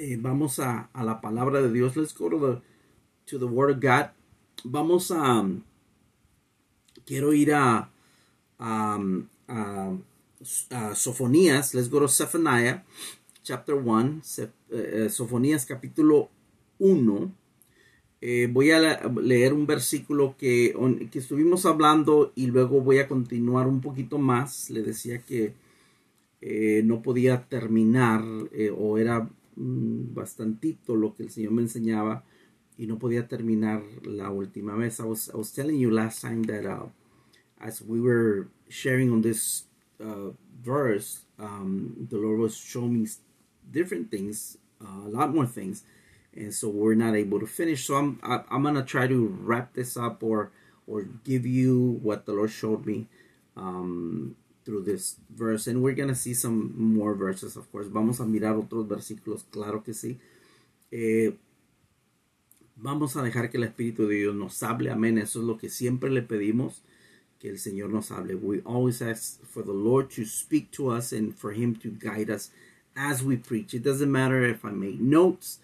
Eh, vamos a, a, la palabra de Dios. Let's go to the, Word of God. Vamos a. quiero ir a, a, a, Sofonías. Let's go to Zephaniah, chapter 1. Eh, Sofonías, capítulo 1. Eh, voy a leer un versículo que, que, estuvimos hablando y luego voy a continuar un poquito más. Le decía que eh, no podía terminar eh, o era mm, bastantito lo que el Señor me enseñaba y no podía terminar la última vez. I was, I was telling you last time that uh, as we were sharing on this uh, verse, um, the Lord was showing me different things, uh, a lot more things and so we're not able to finish. So I'm I, am gonna try to wrap this up or or give you what the Lord showed me um, through this verse, and we're gonna see some more verses, of course. Vamos a mirar otros versículos, claro que sí. Eh, vamos a dejar que el Espíritu de Dios nos hable, amén. Eso es lo que siempre le pedimos. Que el Señor nos hable. We always ask for the Lord to speak to us and for Him to guide us as we preach. It doesn't matter if I make notes,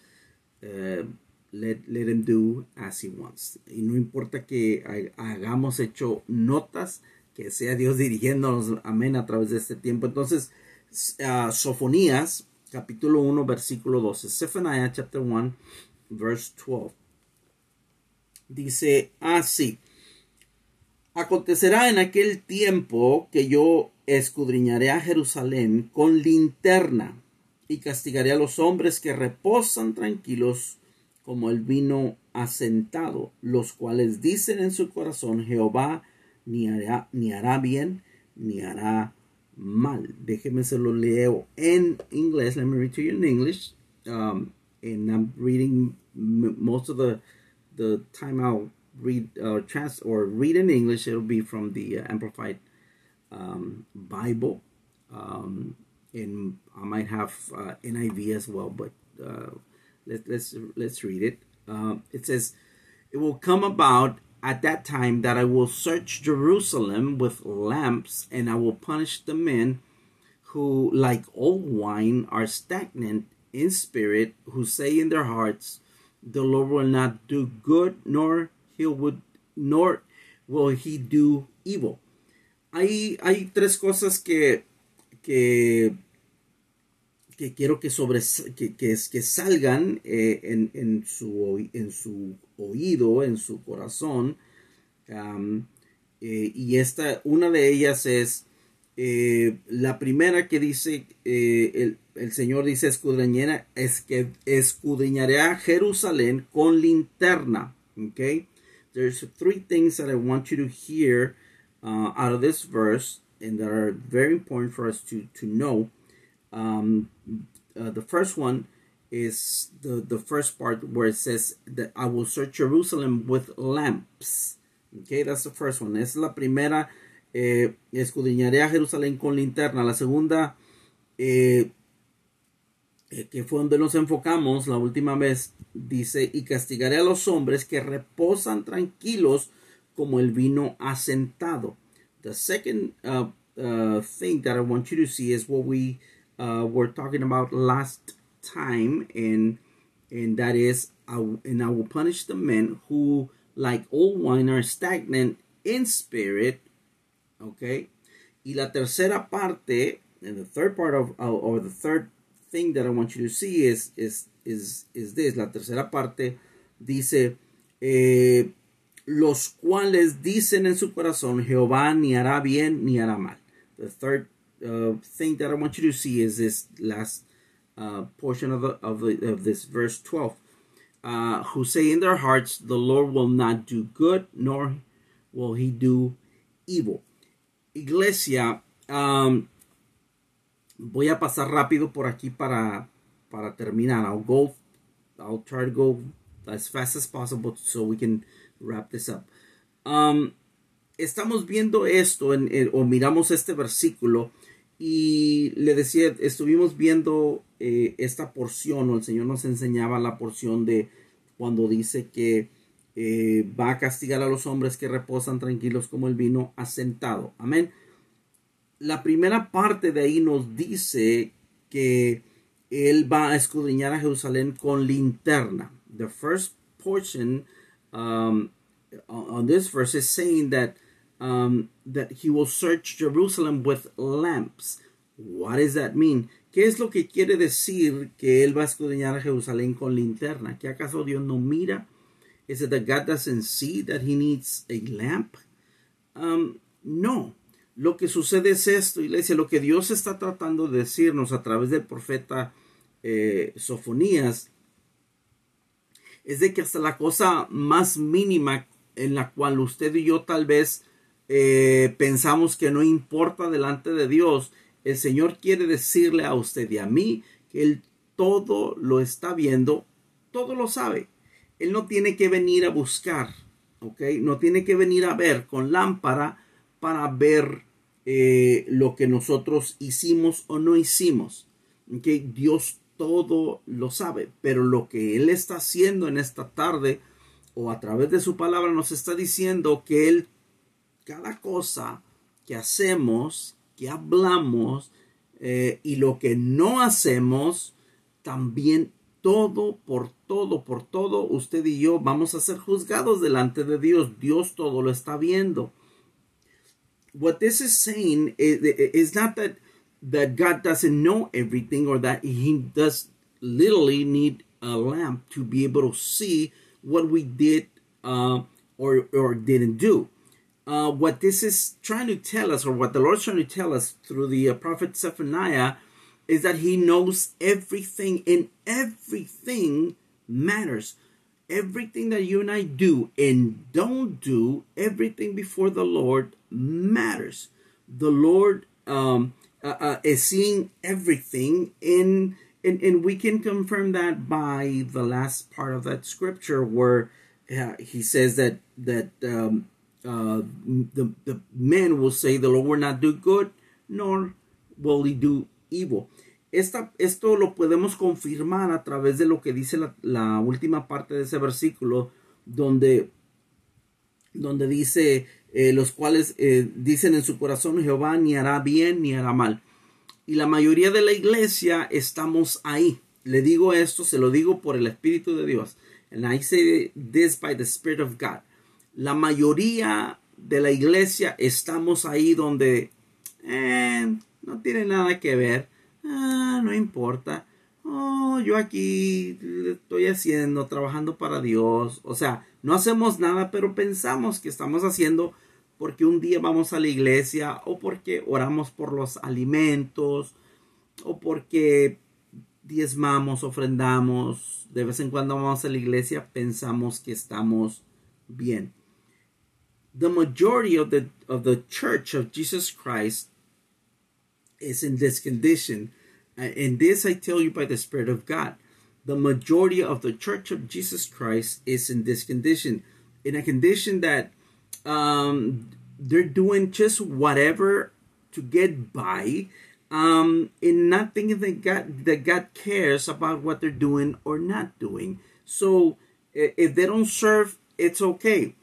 Uh, let, let him do as he wants. Y no importa que hagamos hecho notas, que sea Dios dirigiéndonos, amén, a través de este tiempo. Entonces, uh, Sofonías, capítulo 1, versículo 12. Zephaniah, chapter 1, verse 12. Dice así. Acontecerá en aquel tiempo que yo escudriñaré a Jerusalén con linterna y castigaré a los hombres que reposan tranquilos como el vino asentado, los cuales dicen en su corazón, Jehová ni hará, ni hará bien, ni hará mal. Déjeme se lo leo en inglés. Let me read to you in English. Um, and I'm reading most of the the time I'll read uh, trans or read in English. It'll be from the uh, Amplified um, Bible. Um, and I might have uh, NIV as well, but uh, let, let's let's read it. Uh, it says, "It will come about at that time that I will search Jerusalem with lamps, and I will punish the men who, like old wine, are stagnant in spirit, who say in their hearts, The Lord will not do good, nor he would, nor will he do evil." Hay hay tres cosas que que que quiero que, sobre, que, que, que salgan eh, en, en, su, en su oído, en su corazón. Eh, y esta, una de ellas es eh, la primera que dice, el, el, Señor dice escudriñera, es que escudriñaré Jerusalén con linterna. Okay? There's three things that I want you to hear uh, out of this verse and that are very important for us to, to know. Um, uh, the first one is the, the first part where it says that I will search Jerusalem with lamps. Okay, that's the first one. Es la primera. Eh, escudriñaré a Jerusalén con linterna. La segunda, eh, eh, que fue donde nos enfocamos la última vez, dice, y castigaré a los hombres que reposan tranquilos como el vino asentado. The second uh, uh, thing that I want you to see is what we uh, we're talking about last time, and and that is, I, and I will punish the men who, like old wine, are stagnant in spirit. Okay, y la tercera parte, and the third part of, or the third thing that I want you to see is is is is this. La tercera parte dice. Eh, los cuales dicen en su corazón, Jehová ni hará bien ni hará mal. The third uh, thing that I want you to see is this last uh, portion of, the, of, the, of this verse 12. Uh, who say in their hearts, the Lord will not do good, nor will he do evil. Iglesia, um, voy a pasar rápido por aquí para, para terminar. I'll go, I'll try to go as fast as possible so we can wrap this up. Um, estamos viendo esto en, en, o miramos este versículo y le decía, estuvimos viendo eh, esta porción, o el Señor nos enseñaba la porción de cuando dice que eh, va a castigar a los hombres que reposan tranquilos como el vino asentado. Amén. La primera parte de ahí nos dice que él va a escudriñar a Jerusalén con linterna. The first portion um, on this verse is saying that um, that he will search Jerusalem with lamps. What does that mean? ¿Qué es lo que quiere decir que él va a escudriñar a Jerusalén con linterna? ¿Que acaso Dios no mira? Is it that God doesn't see that he needs a lamp? Um, no. Lo que sucede es esto, iglesia, lo que Dios está tratando de decirnos a través del profeta eh, Sofonías es de que hasta la cosa más mínima en la cual usted y yo tal vez eh, pensamos que no importa delante de Dios, el Señor quiere decirle a usted y a mí que Él todo lo está viendo, todo lo sabe. Él no tiene que venir a buscar, ¿ok? No tiene que venir a ver con lámpara para ver eh, lo que nosotros hicimos o no hicimos. Que Dios todo lo sabe, pero lo que Él está haciendo en esta tarde o a través de su palabra nos está diciendo que Él, cada cosa que hacemos, que hablamos eh, y lo que no hacemos, también todo, por todo, por todo, usted y yo vamos a ser juzgados delante de Dios. Dios todo lo está viendo. what this is saying is, is not that that God doesn't know everything or that he does literally need a lamp to be able to see what we did uh, or or didn't do. Uh, what this is trying to tell us, or what the Lord's trying to tell us through the uh, prophet Zephaniah, is that He knows everything, and everything matters. Everything that you and I do and don't do, everything before the Lord matters. The Lord um, uh, uh, is seeing everything in, and, and we can confirm that by the last part of that scripture where uh, he says that that um, uh, the the men will say the Lord will not do good, nor will he do evil. Esta, esto lo podemos confirmar a través de lo que dice la, última parte de ese versículo, donde, donde dice eh, los cuales eh, dicen en su corazón Jehová ni hará bien ni hará mal. Y la mayoría de la iglesia estamos ahí. Le digo esto, se lo digo por el Espíritu de Dios. And I say this by the Spirit of God. La mayoría de la iglesia estamos ahí donde eh, no tiene nada que ver. Ah, no importa. Oh, yo aquí estoy haciendo, trabajando para Dios. O sea, no hacemos nada, pero pensamos que estamos haciendo porque un día vamos a la iglesia o porque oramos por los alimentos o porque diezmamos, ofrendamos, de vez en cuando vamos a la iglesia, pensamos que estamos bien. The majority of the, of the church of Jesus Christ is in this condition. And this I tell you by the Spirit of God. The majority of the church of Jesus Christ is in this condition. In a condition that um, they're doing just whatever to get by, um, and not thinking that God that God cares about what they're doing or not doing. So if they don't serve, it's okay.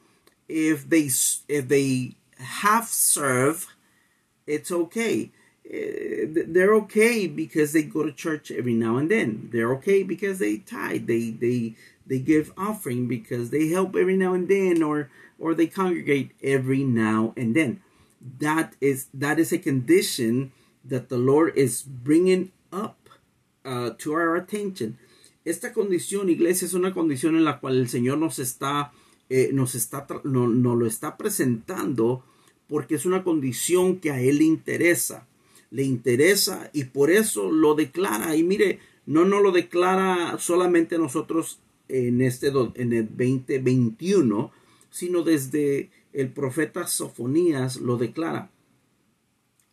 If they if they half serve, it's okay. Eh, they're okay because they go to church every now and then. They're okay because they tithe. They they they give offering because they help every now and then, or or they congregate every now and then. That is that is a condition that the Lord is bringing up uh, to our attention. Esta condición, iglesia, es una condición en la cual el Señor nos está, eh, nos está, no, nos lo está presentando porque es una condición que a Él le interesa. Le interesa y por eso lo declara. Y mire, no nos lo declara solamente nosotros en este en el 2021, sino desde el profeta Sofonías lo declara.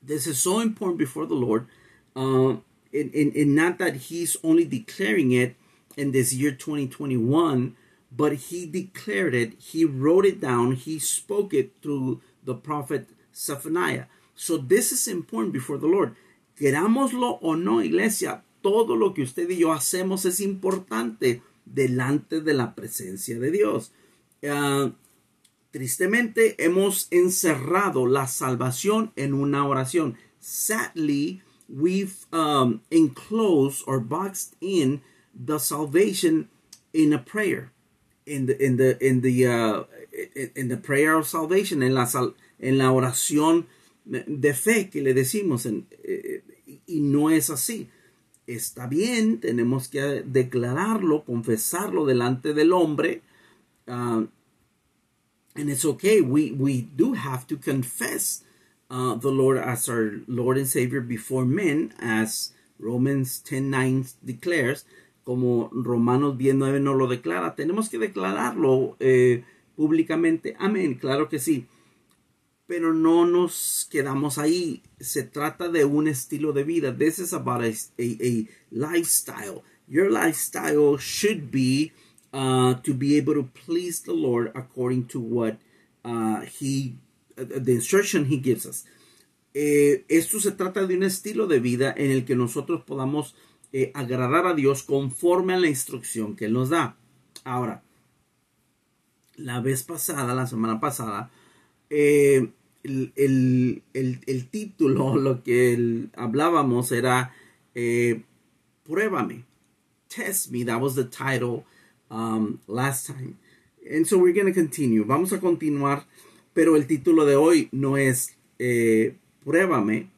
This is so important before the Lord, uh, and, and, and not that he's only declaring it in this year 2021, but he declared it, he wrote it down, he spoke it through the prophet Zephaniah. So this is important before the Lord. Querámoslo o no, iglesia, todo lo que usted y yo hacemos es importante delante de la presencia de Dios. Uh, Tristemente hemos encerrado la salvación en una oración. Sadly, we've um, enclosed or boxed in the salvation in a prayer, in the in the in the uh, in the prayer of salvation, en la sal, en la oración de fe que le decimos, en, eh, y no es así. Está bien, tenemos que declararlo, confesarlo delante del hombre. Uh, and it's okay. We we do have to confess uh, the Lord as our Lord and Savior before men, as Romans 10:9 declares, como Romanos 10:9 nos lo declara. Tenemos que declararlo eh, públicamente. Amén, claro que sí. Pero no nos quedamos ahí. Se trata de un estilo de vida. This is about a, a, lifestyle. Your lifestyle should be uh, to be able to please the Lord according to what uh, He Uh, the instruction he gives us. Eh, esto se trata de un estilo de vida en el que nosotros podamos eh, agradar a Dios conforme a la instrucción que Él nos da. Ahora, la vez pasada, la semana pasada, eh, el, el, el, el, título, lo que hablábamos era Pruébame. Test me. That was the title um, last time. And so we're going to continue. Vamos a continuar pero el título de hoy no es eh, Pruébame.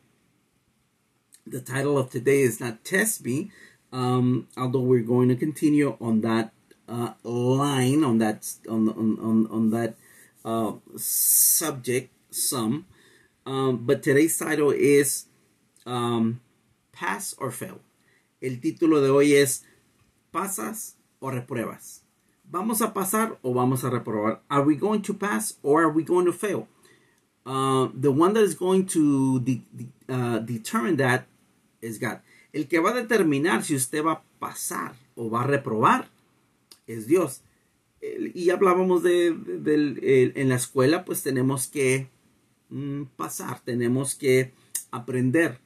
The title of today is not Test Me, um, although we're going to continue on that uh, line, on that on on on, that uh, subject some. Um, but today's title is um, Pass or Fail. El título de hoy es Pasas o repruebas. ¿Vamos a pasar o vamos a reprobar? Are we going to pass or are we going to fail? Uh, the one that is going to de de uh, determine that is God. El que va a determinar si usted va a pasar o va a reprobar es Dios. y hablábamos de, en la escuela, pues tenemos que mm, pasar, tenemos que aprender,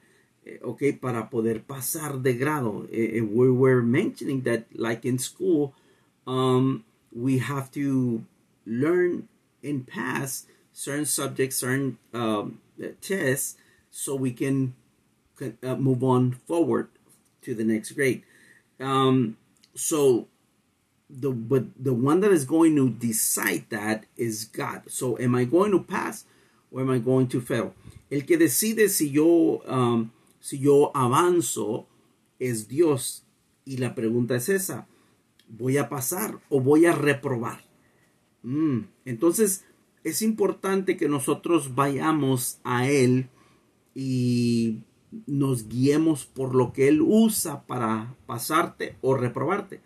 eh, para poder pasar de grado. Eh, eh, we were mentioning that, like in school, um, we have to learn and pass certain subjects, certain um, tests, so we can uh, move on forward to the next grade. Um, so the but the one that is going to decide that is God. So am I going to pass or am I going to fail? El que decide si yo um, si yo avanzo es Dios. Y la pregunta es esa. voy a pasar o voy a reprobar. Mm, entonces es importante que nosotros vayamos a Él y nos guiemos por lo que Él usa para pasarte o reprobarte.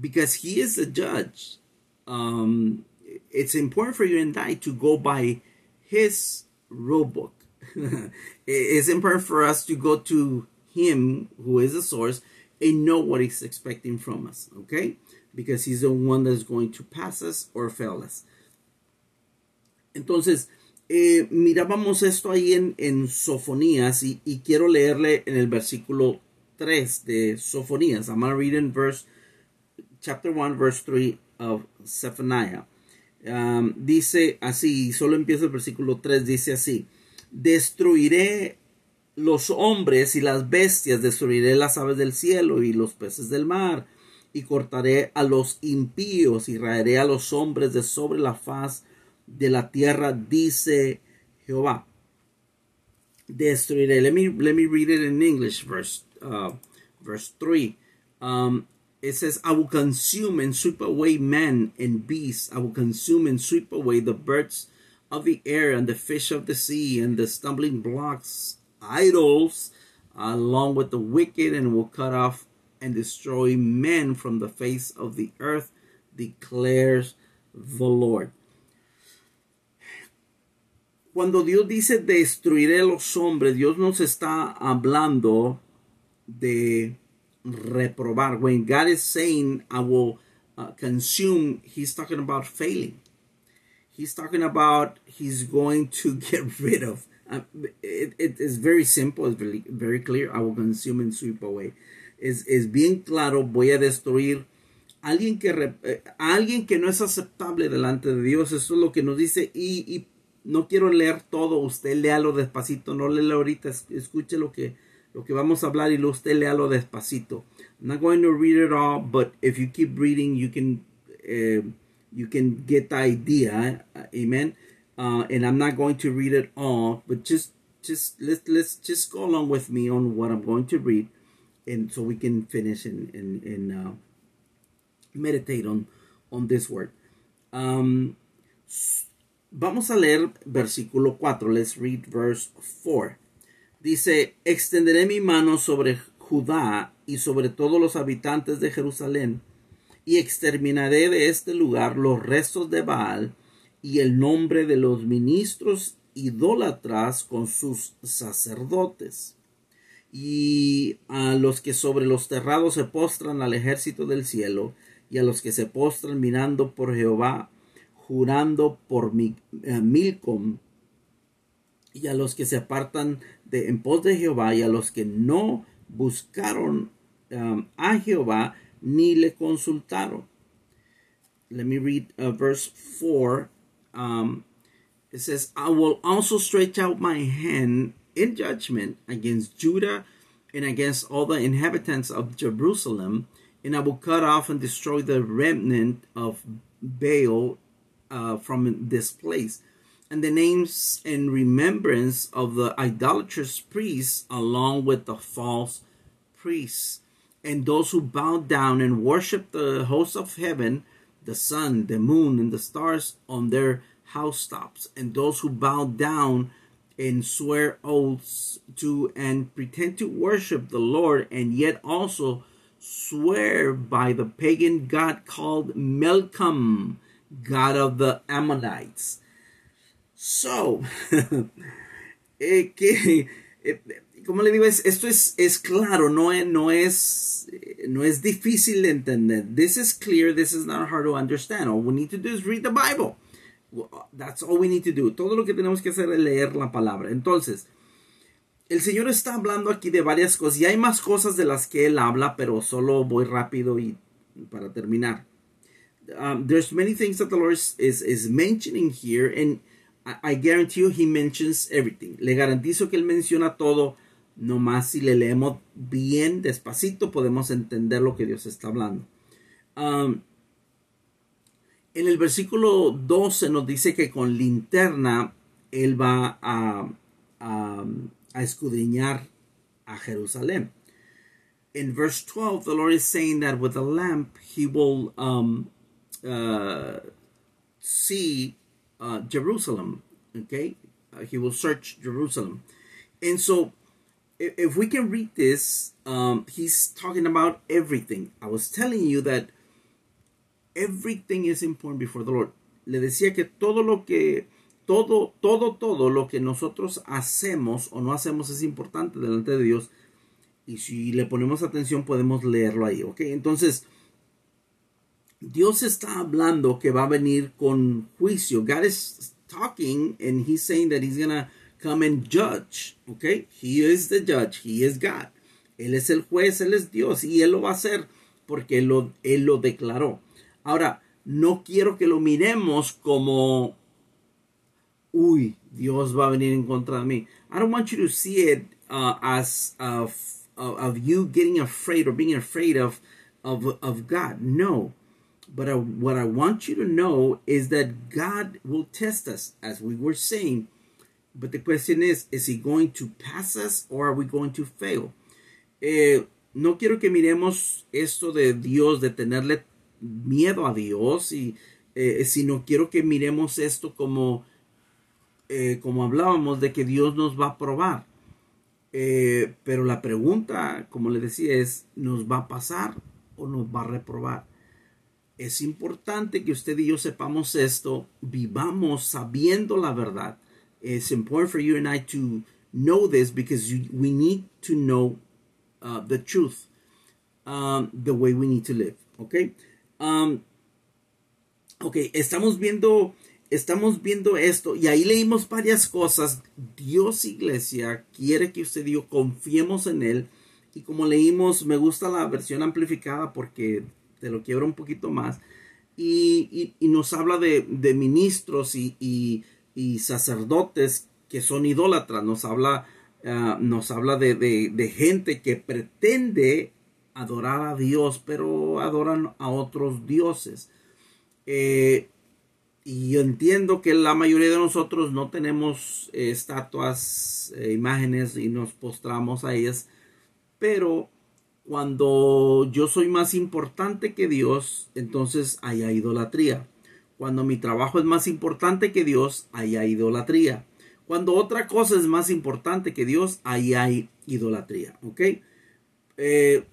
Because He is the judge. Um, it's important for you and I to go by His rule book. it's important for us to go to Him, who is the source, and know what he's expecting from us, okay? Because he's the one that's going to pass us or fail us. Entonces, eh, mirábamos esto ahí en, en Sofonías y, quiero leerle en el versículo 3 de Sofonías. I'm going read in verse, chapter 1, verse 3 of Zephaniah. Um, dice así, solo empieza el versículo 3, dice así, destruiré los hombres y las bestias, destruiré las aves del cielo y los peces del mar, y cortaré a los impíos y raeré a los hombres de sobre la faz de la tierra, dice Jehová. Destruiré. Let me, let me read it in English, verse, uh, verse 3. Um, it says, I will consume and sweep away men and beasts. I will consume and sweep away the birds of the air and the fish of the sea and the stumbling blocks idols along with the wicked and will cut off and destroy men from the face of the earth, declares the Lord. Cuando Dios dice destruiré los hombres, Dios nos está hablando de reprobar. When God is saying, I will uh, consume, He's talking about failing. He's talking about He's going to get rid of. Uh, it, is very simple, it's very, very clear. I will consume and sweep away. Es, es bien claro, voy a destruir alguien que, eh, alguien que no es aceptable delante de Dios. Eso es lo que nos dice. Y no quiero leer todo. Usted léalo despacito, no léelo ahorita. Escuche lo que lo que vamos a hablar y usted léalo despacito. I'm not going to read it all, but if you keep reading, you can uh, you can get the idea. Amen. Uh, and I'm not going to read it all, but just just let's let's just go along with me on what I'm going to read, and so we can finish and and, and uh, meditate on on this word. Um, vamos a leer versículo 4. Let's read verse 4. Dice, extenderé mi mano sobre Judá y sobre todos los habitantes de Jerusalén, y exterminaré de este lugar los restos de Baal y el nombre de los ministros idólatras con sus sacerdotes. Y a los que sobre los terrados se postran al ejército del cielo, y a los que se postran mirando por Jehová, jurando por eh, Milcom, y a los que se apartan de en pos de Jehová, y a los que no buscaron um, a Jehová ni le consultaron. Let me read uh, verse 4. Um, it says, I will also stretch out my hand in judgment against Judah and against all the inhabitants of Jerusalem, and I will cut off and destroy the remnant of Baal uh, from this place. And the names and remembrance of the idolatrous priests along with the false priests and those who bow down and worship the hosts of heaven the sun the moon and the stars on their housetops and those who bow down and swear oaths to and pretend to worship the lord and yet also swear by the pagan god called Melcom, god of the ammonites So, eh, eh, como le digo, esto es, es claro, no, no, es, no es difícil de entender. This is clear, this is not hard to understand. All we need to do is read the Bible. That's all we need to do. Todo lo que tenemos que hacer es leer la palabra. Entonces, el Señor está hablando aquí de varias cosas y hay más cosas de las que Él habla, pero solo voy rápido y para terminar. Um, there's many things that the Lord is, is, mentioning here and I guarantee you he mentions everything. Le garantizo que él menciona todo. Nomás si le leemos bien despacito podemos entender lo que Dios está hablando. Um, en el versículo 12 nos dice que con linterna él va a, a, a escudriñar a Jerusalén. In verse 12, the Lord is saying that with a lamp he will um, uh, see uh, Jerusalem. Okay, uh, he will search Jerusalem, and so if, if we can read this, um, he's talking about everything. I was telling you that everything is important before the Lord. Le decía que todo lo que todo, todo, todo lo que nosotros hacemos o no hacemos es importante delante de Dios. Y si le ponemos atención podemos leerlo ahí, ¿ok? Entonces, Dios está hablando que va a venir con juicio. God is talking and he's saying that he's gonna come and judge. Okay, he is the judge, he is God. Él es el juez, él es Dios y él lo va a hacer porque él lo, él lo declaró. Ahora, no quiero que lo miremos como, uy, Dios va a venir en contra de mí. I don't want you to see it uh, as of, of, you getting afraid or being afraid of, of, of God. No. But what I want you to know is that God will test us, as we were saying. But the question is, is he going to pass us or are we going to fail? Eh, no quiero que miremos esto de Dios, de tenerle miedo a Dios, y, eh, sino quiero que miremos esto como, eh, como hablábamos, de que Dios nos va a probar. Eh, pero la pregunta, como le decía, es, ¿nos va a pasar o nos va a reprobar? Es importante que usted y yo sepamos esto, vivamos sabiendo la verdad. It's important for you and I to know this because you, we need to know uh, the truth, um, the way we need to live. Okay. Um, ok, estamos viendo, estamos viendo esto y ahí leímos varias cosas. Dios, iglesia, quiere que usted y yo confiemos en Él. Y como leímos, me gusta la versión amplificada porque te lo quiebra un poquito más. Y, nos habla de, ministros y, sacerdotes que son idólatras. Nos habla ah, nos habla de, gente que pretende adorar a Dios, pero adoran a otros dioses. Eh, y yo entiendo que la mayoría de nosotros no tenemos eh, estatuas, eh, imágenes y nos postramos a ellas, pero cuando yo soy más importante que Dios, entonces hay idolatría. Cuando mi trabajo es más importante que Dios, hay idolatría. Cuando otra cosa es más importante que Dios, ahí hay idolatría. ¿Ok? Eh,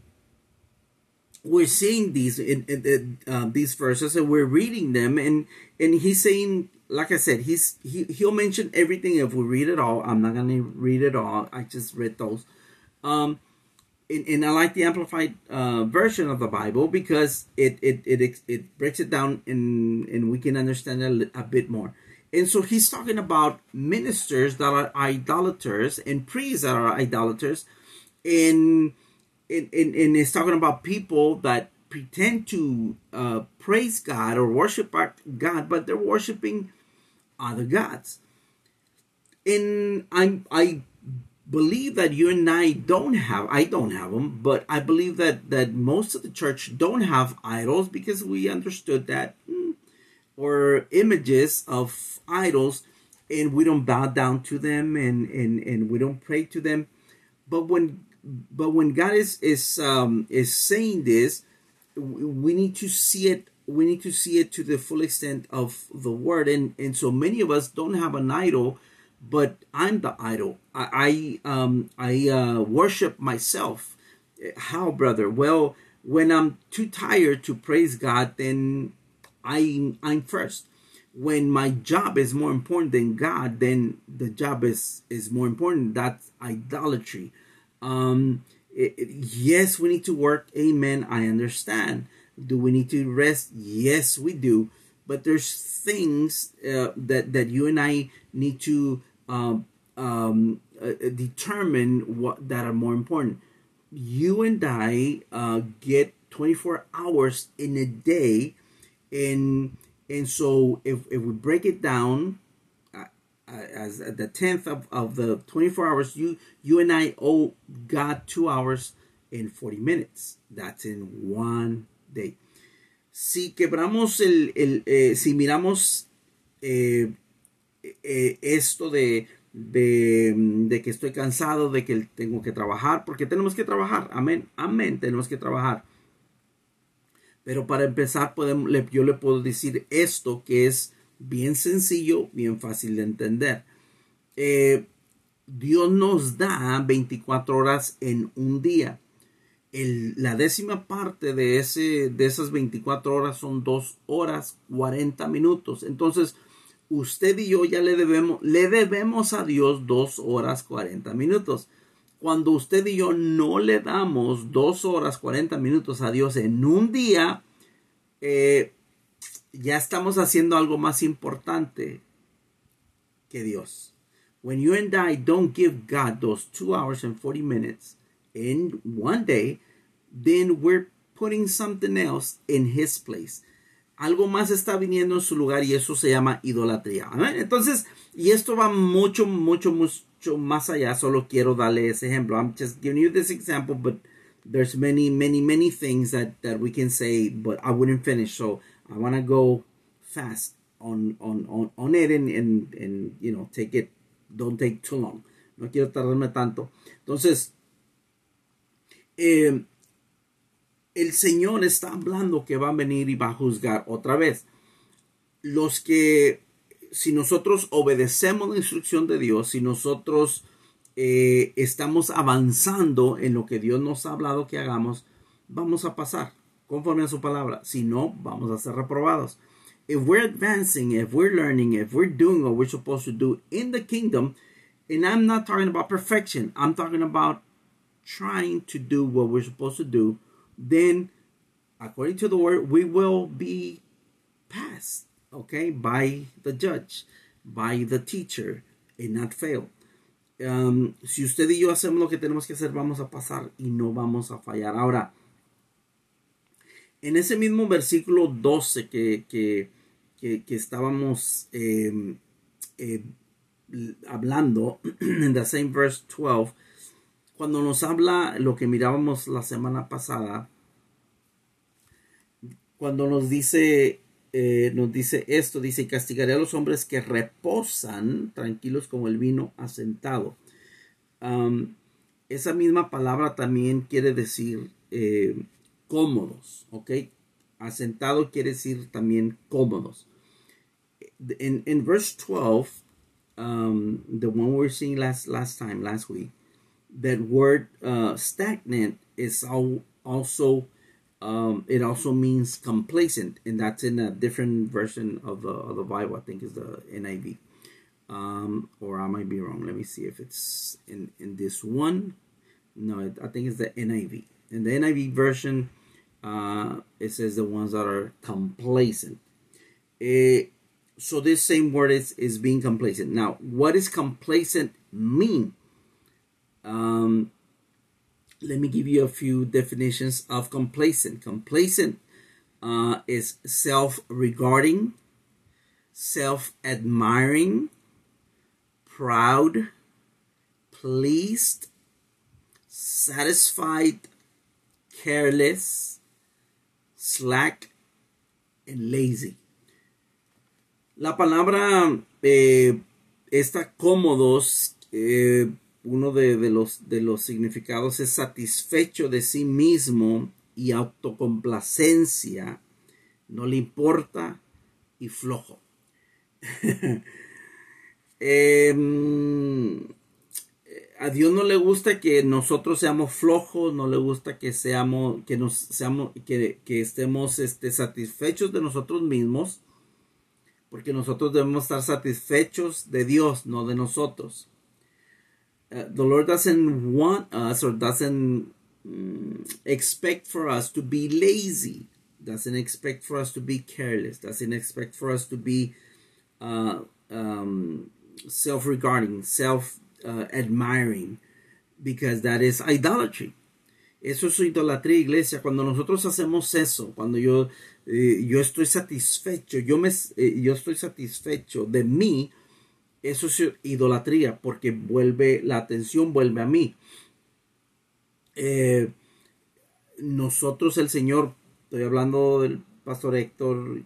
we're seeing these in, uh, these verses and we're reading them and and he's saying like i said he's he, he'll mention everything if we read it all i'm not gonna read it all i just read those um and, and i like the amplified uh, version of the bible because it it it, it breaks it down and and we can understand it a bit more and so he's talking about ministers that are idolaters and priests that are idolaters and and, and, and it's talking about people that pretend to uh, praise God or worship God, but they're worshiping other gods. And I I believe that you and I don't have I don't have them, but I believe that that most of the church don't have idols because we understood that hmm, or images of idols and we don't bow down to them and and and we don't pray to them. But when but when God is is um, is saying this, we need to see it. We need to see it to the full extent of the word, and and so many of us don't have an idol, but I'm the idol. I I um I uh, worship myself. How, brother? Well, when I'm too tired to praise God, then I I'm first. When my job is more important than God, then the job is is more important. That's idolatry. Um, it, it, yes, we need to work. Amen. I understand. Do we need to rest? Yes, we do. But there's things uh, that that you and I need to um, um, uh, determine what that are more important. You and I uh, get 24 hours in a day, and and so if if we break it down, as the 10th of, of the 24 hours you you and i owe god two hours and 40 minutes that's in one day si quebramos el, el eh, si miramos eh, eh, esto de, de, que estoy cansado de que tengo que trabajar porque tenemos que trabajar amén amén tenemos que trabajar pero para empezar podemos, yo le puedo decir esto que es bien sencillo, bien fácil de entender. Eh, Dios nos da 24 horas en un día. la décima parte de, ese, de esas 24 horas son 2 horas 40 minutos. Entonces, usted y yo ya le debemos, le debemos a Dios 2 horas 40 minutos. Cuando usted y yo no le damos 2 horas 40 minutos a Dios en un día, eh, ya estamos haciendo algo más importante que Dios. When you and I don't give God those two hours and 40 minutes in one day, then we're putting something else in his place. Algo más está viniendo en su lugar y eso se llama idolatría. Entonces, y esto va mucho, mucho, mucho más allá. Solo quiero darle ese ejemplo. I'm just giving you this example, but there's many, many, many things that, that we can say, but I wouldn't finish. So I want to go fast on on on, on it and, and, and you know take it don't take too long no quiero tardarme tanto entonces eh, el Señor está hablando que va a venir y va a juzgar otra vez los que si nosotros obedecemos la instrucción de Dios si nosotros eh, estamos avanzando en lo que Dios nos ha hablado que hagamos vamos a pasar conforme a su palabra. Si no, vamos a ser reprobados. If we're advancing, if we're learning, if we're doing what we're supposed to do in the kingdom, and I'm not talking about perfection, I'm talking about trying to do what we're supposed to do, then according to the word, we will be passed, okay, by the judge, by the teacher, and not fail. Um, si usted y yo hacemos lo que tenemos que hacer, vamos a pasar y no vamos a fallar. Ahora, en ese mismo versículo 12 que, que, que, estábamos em, eh, hablando en the same verse 12, cuando nos habla lo que mirábamos la semana pasada, cuando nos dice, eh, nos dice esto, dice, castigaré a los hombres que reposan tranquilos como el vino asentado. Esa misma palabra también quiere decir eh, cómodos, ¿ok? Asentado quiere decir también cómodos. In, in verse 12, um, the one we were seeing last, last time, last week, that word uh, stagnant is also, um, it also means complacent, and that's in a different version of the, of the Bible, I think is the NIV. Um, or I might be wrong. Let me see if it's in, in this one. No, I think it's the NIV. In the NIV version, uh, it says the ones that are complacent. It, eh, so this same word is, is being complacent. Now, what does complacent mean? Um, let me give you a few definitions of complacent. Complacent uh, is self-regarding, self-admiring, proud, pleased, satisfied, careless, slack, and lazy. La palabra eh, está cómodos, eh, uno de, los, de los significados es satisfecho de sí mismo y autocomplacencia, no le importa y flojo. eh, a Dios no le gusta que nosotros seamos flojos, no le gusta que seamos, que nos seamos, que, estemos este, satisfechos de nosotros mismos, porque nosotros debemos estar satisfechos de Dios, no de nosotros. Uh, the Lord doesn't want us or doesn't mm, expect for us to be lazy, doesn't expect for us to be careless, doesn't expect for us to be uh, um, self-regarding, self uh, admiring because that is idolatry. Eso es idolatría, iglesia. Cuando nosotros hacemos eso, cuando yo, eh, yo estoy satisfecho, yo, me, eh, yo estoy satisfecho de mí, eso es idolatría porque vuelve, la atención vuelve a mí. Eh, nosotros, el Señor, estoy hablando del pastor Héctor,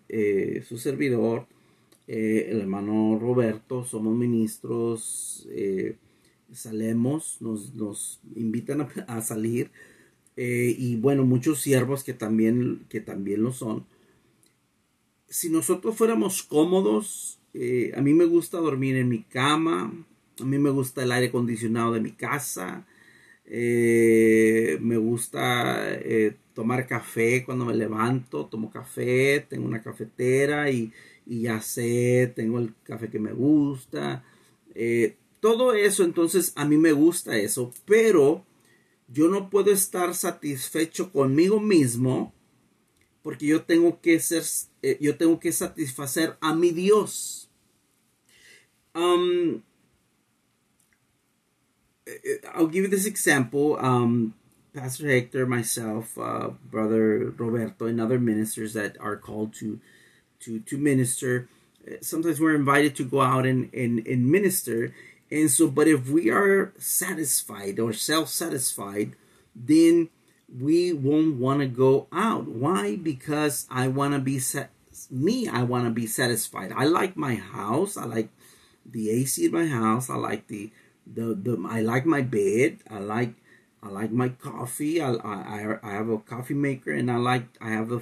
su servidor, el hermano Roberto, somos ministros, salemos, nos, nos invitan a, salir. Eh, y bueno, muchos siervos que también, que también lo son. Si nosotros fuéramos cómodos, eh, a mí me gusta dormir en mi cama, a mí me gusta el aire acondicionado de mi casa, eh, me gusta tomar café cuando me levanto, tomo café, tengo una cafetera y, y ya sé, tengo el café que me gusta todo eso, entonces a mí me gusta eso, pero yo no puedo estar satisfecho conmigo mismo porque yo tengo que ser, eh, yo tengo que satisfacer a mi Dios. Um, I'll give you this example. Um, Pastor Hector, myself, uh, Brother Roberto, and other ministers that are called to to to minister. Sometimes we're invited to go out and, and, and minister, and so, but if we are satisfied or self satisfied, then we won't want to go out. Why? Because I want to be set. Me, I want to be satisfied. I like my house. I like the AC in my house. I like the the the. I like my bed. I like I like my coffee. I I I have a coffee maker, and I like I have the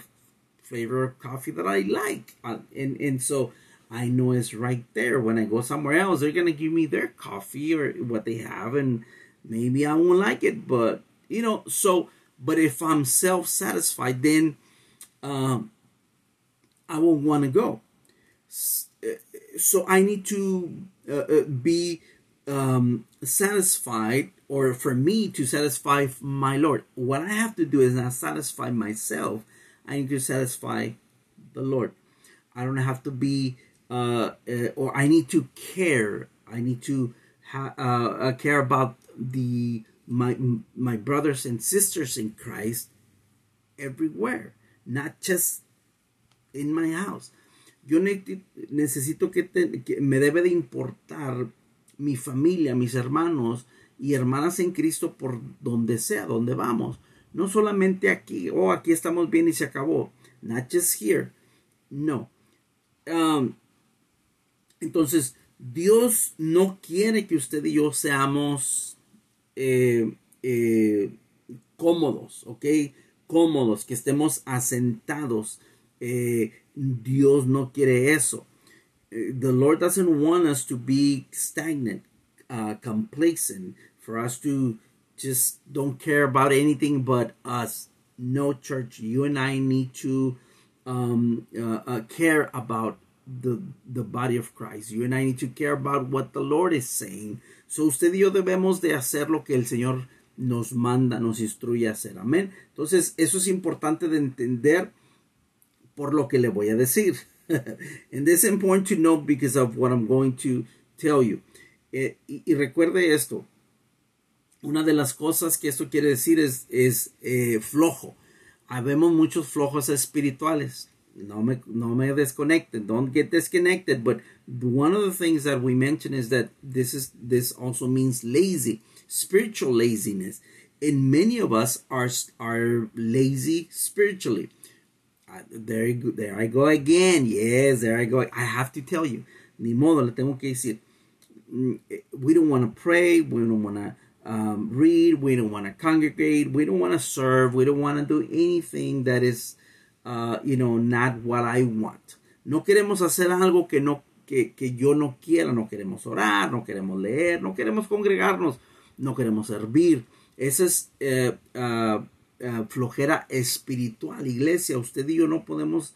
flavor of coffee that I like. Uh, and and so I know it's right there. When I go somewhere else, they're gonna give me their coffee or what they have, and maybe I won't like it. But you know, so but if I'm self satisfied, then um, I won't want to go. So I need to uh, uh, be um, satisfied, or for me to satisfy my Lord. What I have to do is not satisfy myself. I need to satisfy the Lord. I don't have to be uh, uh, or I need to care. I need to ha- uh, uh, care about the my my brothers and sisters in Christ everywhere, not just in my house. Yo necesito que, me debe de importar mi familia, mis hermanos y hermanas en Cristo por donde sea, donde vamos. No solamente aquí, oh, aquí estamos bien y se acabó. Not just here. No. Um, entonces, Dios no quiere que usted y yo seamos eh, eh, cómodos, ¿ok? Cómodos, que estemos asentados. Eh, Dios no quiere eso. The Lord doesn't want us to be stagnant, uh, complacent, for us to just don't care about anything but us. No, church, you and I need to um, uh, uh, care about the the body of Christ. You and I need to care about what the Lord is saying. So usted y yo debemos de hacer lo que el Señor nos manda, nos instruye a hacer. Amén. Entonces, eso es importante de entender por lo que le voy a decir. And this is important to know because of what I'm going to tell you. Eh, y, y, recuerde esto. Una de las cosas que esto quiere decir es, es eh, flojo. Habemos muchos flojos espirituales. No me, no me desconecten. Don't get disconnected. But one of the things that we mention is that this is this also means lazy, spiritual laziness. And many of us are are lazy spiritually. There, there I go again. Yes, there I go. I have to tell you. Ni modo, le tengo que decir. Mm, we don't want to pray. We don't want to um, read. We don't want to congregate. We don't want to serve. We don't want to do anything that is uh, you know, not what I want. No queremos hacer algo que no que, que, yo no quiera, no queremos orar, no queremos leer, no queremos congregarnos, no queremos servir. Esa es eh, uh, uh, flojera espiritual, iglesia. Usted y yo no podemos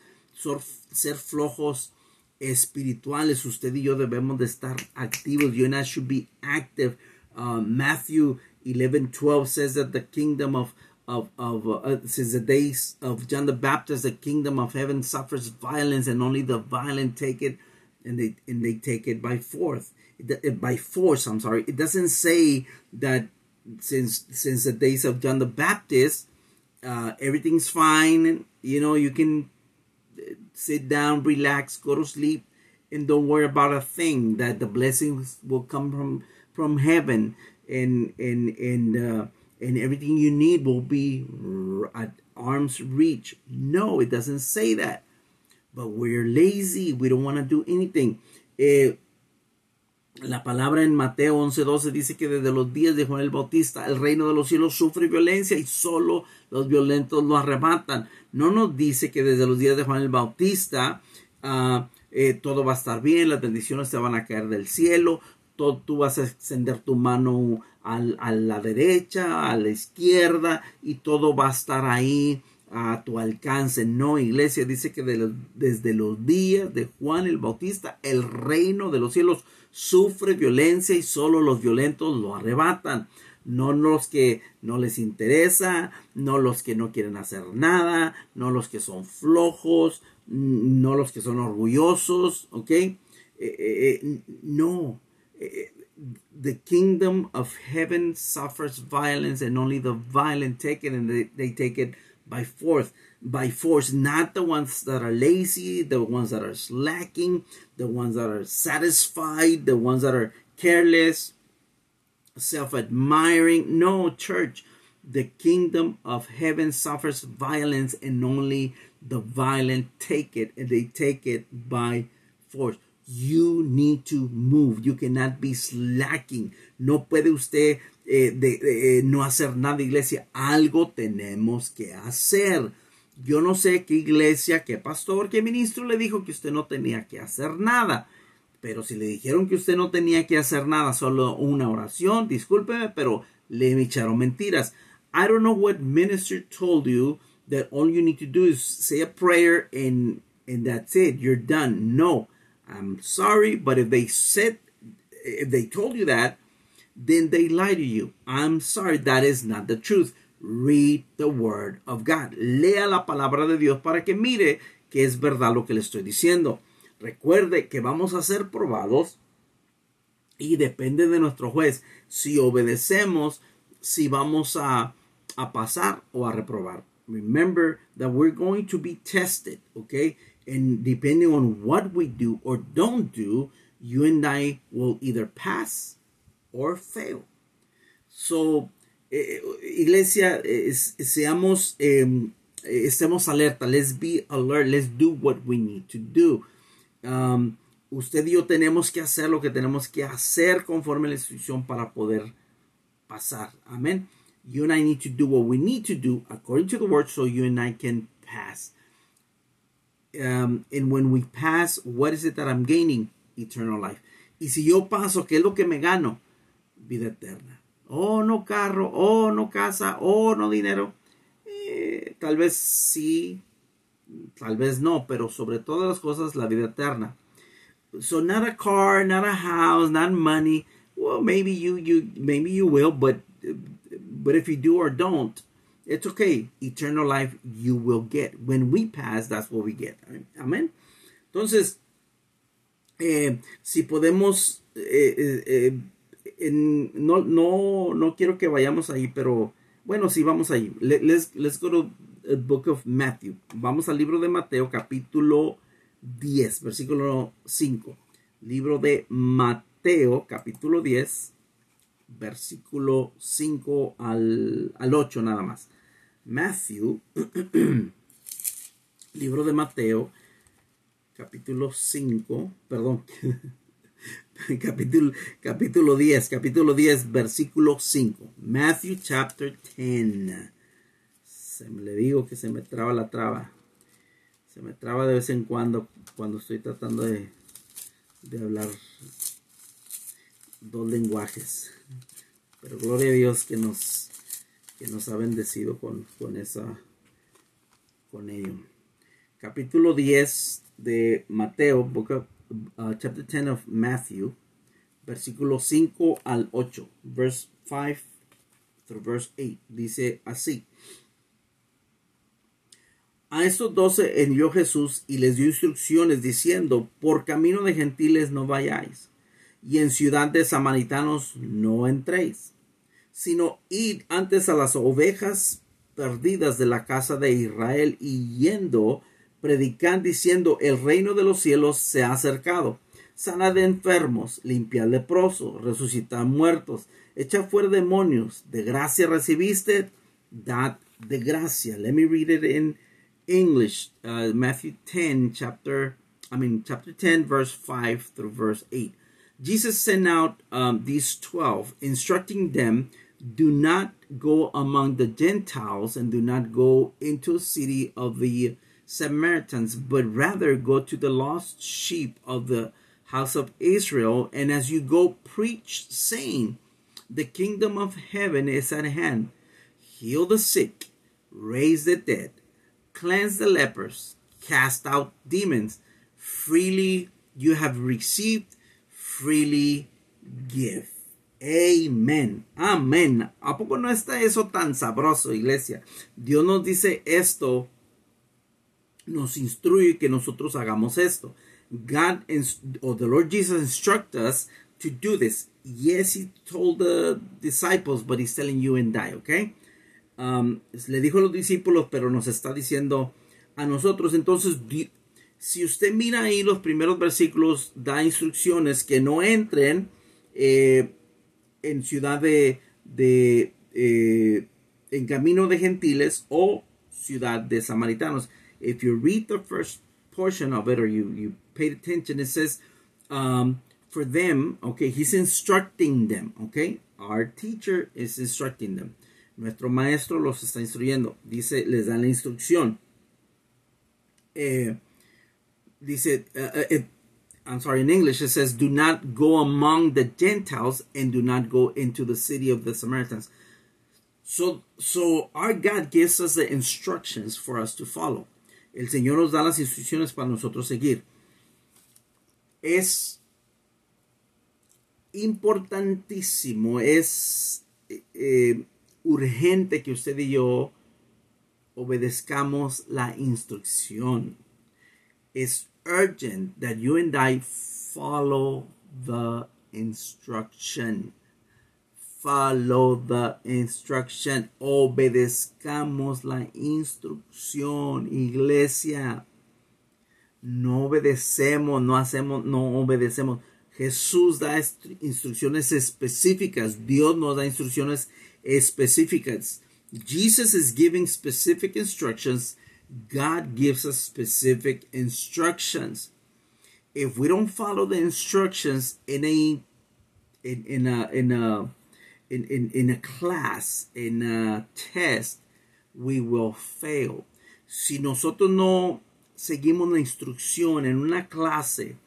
ser flojos espirituales. Usted y yo debemos de estar activos. You and I should be active. Uh, Matthew 11, 12 says that the kingdom of of of uh, since the days of John the Baptist, the kingdom of heaven suffers violence, and only the violent take it, and they and they take it by force. By force, I'm sorry. It doesn't say that since since the days of John the Baptist, uh, everything's fine. You know, you can uh, sit down, relax, go to sleep, and don't worry about a thing. That the blessings will come from from heaven, and and and. Uh, and everything you need will be at arm's reach. No, it doesn't say that. But we're lazy. We don't want to do anything. Eh, la palabra en Mateo 11:12 dice que desde los días de Juan el Bautista el reino de los cielos sufre violencia y solo los violentos lo arrebatan. No nos dice que desde los días de Juan el Bautista uh, eh, todo va a estar bien, las bendiciones te van a caer del cielo, todo, tú vas a extender tu mano a la derecha, a la izquierda y todo va a estar ahí a tu alcance. No, iglesia, dice que desde los días de Juan el Bautista, el reino de los cielos sufre violencia y solo los violentos lo arrebatan. No los que no les interesa, no los que no quieren hacer nada, no los que son flojos, no los que son orgullosos, ¿ok? Eh, eh, eh, no, the kingdom of heaven suffers violence and only the violent take it and they, they take it by force by force not the ones that are lazy the ones that are slacking the ones that are satisfied the ones that are careless self-admiring no church the kingdom of heaven suffers violence and only the violent take it and they take it by force You need to move. You cannot be slacking. No puede usted eh, de, eh, no hacer nada, iglesia. Algo tenemos que hacer. Yo no sé qué iglesia, qué pastor, qué ministro le dijo que usted no tenía que hacer nada. Pero si le dijeron que usted no tenía que hacer nada, solo una oración, discúlpeme, pero le echaron mentiras. I don't know what minister told you that all you need to do is say a prayer and, and that's it. You're done. No. I'm sorry, but if they said, if they told you that, then they lie to you. I'm sorry, that is not the truth. Read the word of God. Lea la palabra de Dios para que mire que es verdad lo que le estoy diciendo. Recuerde que vamos a ser probados y depende de nuestro juez si obedecemos, si vamos a, a pasar o a reprobar. Remember that we're going to be tested, okay? And depending on what we do or don't do, you and I will either pass or fail. So, eh, iglesia, eh, seamos, eh, estemos alerta. Let's be alert. Let's do what we need to do. Um, usted y yo tenemos que hacer lo que tenemos que hacer conforme a la instrucción para poder pasar. Amén. You and I need to do what we need to do according to the word so you and I can pass. Um, and when we pass, what is it that I'm gaining? Eternal life. Y si yo paso, ¿qué es lo que me gano? Vida eterna. Oh, no carro, oh, no casa, oh, no dinero. Eh, tal vez sí, tal vez no, pero sobre todas las cosas, la vida eterna. So not a car, not a house, not money. Well, maybe you, you, maybe you will, but, but if you do or don't, it's okay. Eternal life you will get. When we pass, that's what we get. Amén. Entonces, eh, si podemos, eh, no, quiero que vayamos ahí, pero bueno, sí, vamos ahí. Let's, let's go to the book of Matthew. Vamos al libro de Mateo, capítulo 10, versículo 5. Libro de Mateo, capítulo 10, versículo 5 al, al 8 nada más. Matthew, libro de Mateo, capítulo 5, perdón, capítulo, capítulo 10, capítulo 10, versículo 5. Matthew chapter 10. Se me le digo que se me traba la traba. Se me traba de vez en cuando cuando estoy tratando de, de hablar dos lenguajes. Pero gloria a Dios que nos, que nos ha bendecido con, con esa con ello. Capítulo 10 de Mateo, of, uh, chapter 10 of Matthew, versículo 5 al 8, verse 5 through verse 8, dice así. A estos doce envió Jesús y les dio instrucciones diciendo, por camino de gentiles no vayáis, y en ciudad de samaritanos no entréis, sino id antes a las ovejas perdidas de la casa de Israel y yendo predican diciendo, el reino de los cielos se ha acercado. Sana de enfermos, limpia leprosos, resucita muertos, echa fuera demonios. De gracia recibiste, dad de gracia. Let me read it in English. Uh, Matthew 10, chapter, I mean, chapter 10, verse 5 through verse 8. Jesus sent out um, these 12, instructing them, do not go among the Gentiles and do not go into a city of the Samaritans, but rather go to the lost sheep of the house of Israel. And as you go, preach, saying, The kingdom of heaven is at hand. Heal the sick, raise the dead, cleanse the lepers, cast out demons. Freely you have received, freely give. Amen. Amén. ¿A poco no está eso tan sabroso, iglesia? Dios nos dice esto nos instruye que nosotros hagamos esto. God or the Lord Jesus instruct us to do this. Yes, he told the disciples, but he's telling you and I, okay? Um, le dijo a los discípulos, pero nos está diciendo a nosotros. Entonces, si usted mira ahí los primeros versículos, da instrucciones que no entren eh, en ciudad de, de eh, en camino de gentiles o ciudad de samaritanos if you read the first portion of it or you, you paid attention, it says, um, for them, okay, he's instructing them, okay? Our teacher is instructing them. Nuestro maestro los está instruyendo. Dice, les da la instrucción. Eh, dice, uh, it, I'm sorry, in English it says, do not go among the Gentiles and do not go into the city of the Samaritans. So, so our God gives us the instructions for us to follow. El Señor nos da las instrucciones para nosotros seguir. Es importantísimo, es eh, urgente que usted y yo obedezcamos la instrucción. Es urgent that you and I follow the instruction follow the instruction. Obedezcamos la instrucción, iglesia. No obedecemos, no hacemos, no obedecemos. Jesús da instrucciones específicas. Dios nos da instrucciones específicas. Jesus is giving specific instructions. God gives us specific instructions. If we don't follow the instructions in a in, in a in a in, in, in a class, in a test, we will fail. Si nosotros no seguimos la instrucción en una clase,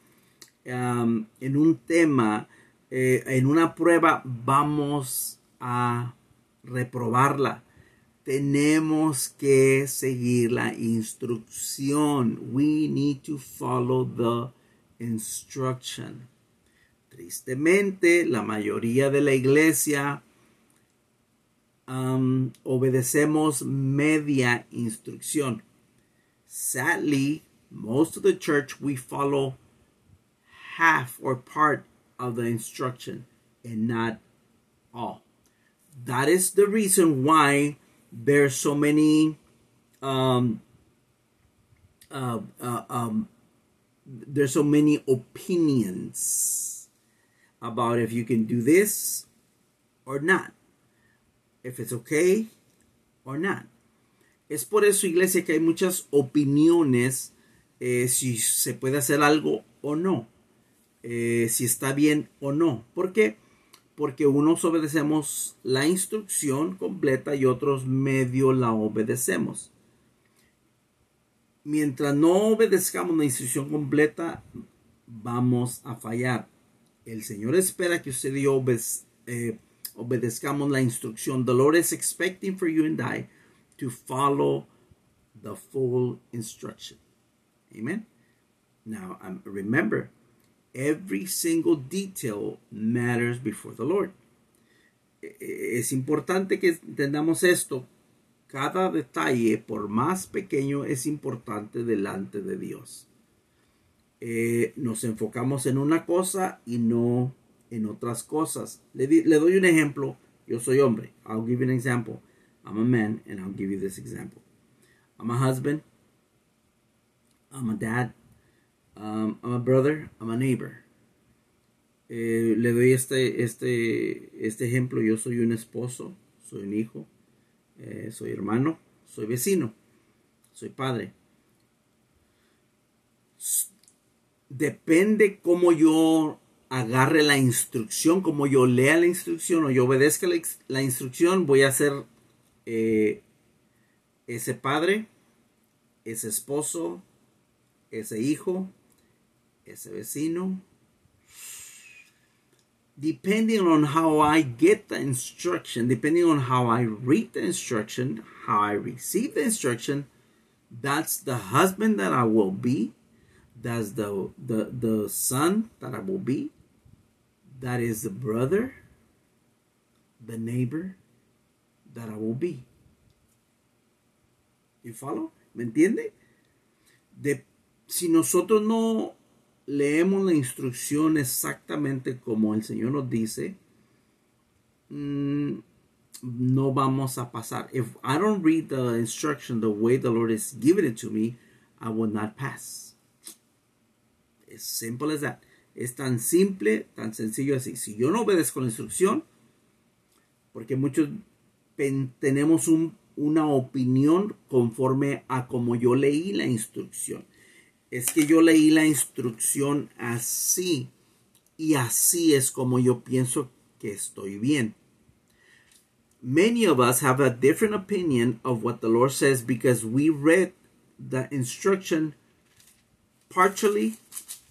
um, en un tema, eh, en una prueba, vamos a reprobarla. Tenemos que seguir la instrucción. We need to follow the instruction. Tristemente, la mayoría de la iglesia um, obedecemos media instrucción. Sadly, most of the church we follow half or part of the instruction and not all. That is the reason why there's so many um, uh, uh, um, there's so many opinions about if you can do this or not, if it's okay or not. Es por eso, iglesia, que hay muchas opiniones eh, si se puede hacer algo o no, eh, si está bien o no. ¿Por qué? Porque unos obedecemos la instrucción completa y otros medio la obedecemos. Mientras no obedezcamos la instrucción completa, vamos a fallar. El Señor espera que usted y yo eh, obedezcamos la instrucción. The Lord is expecting for you and I to follow the full instruction. Amen. Now, um, remember, every single detail matters before the Lord. E, e, es importante que entendamos esto cada detalle, por más pequeño, es importante delante de Dios. Eh, nos enfocamos en una cosa y no en otras cosas. Le, doy un ejemplo. Yo soy hombre. I'll give you an example. I'm a man and I'll give you this example. I'm a husband. I'm a dad. Um, I'm a brother. I'm a neighbor. Eh, le doy este, este, este ejemplo. Yo soy un esposo. Soy un hijo. Eh, soy hermano, soy vecino, soy padre. Depende cómo yo agarre la instrucción, como yo lea la instrucción o yo obedezca la, instrucción, voy a ser eh, ese padre, ese esposo, ese hijo, ese vecino, depending on how I get the instruction, depending on how I read the instruction, how I receive the instruction, that's the husband that I will be. That's the the the son that I will be. That is the brother, the neighbor that I will be. You follow? ¿Me entiende? De, si nosotros no leemos la instrucción exactamente como el Señor nos dice, mm, no vamos a pasar. If I don't read the instruction the way the Lord is giving it to me, I will not pass. As simple as that. Es tan simple, tan sencillo así. Si yo no obedezco la instrucción, porque muchos tenemos una opinión conforme a como yo leí la instrucción es que yo leí la instrucción así y así es como yo pienso que estoy bien. Many of us have a different opinion of what the Lord says because we read the instruction partially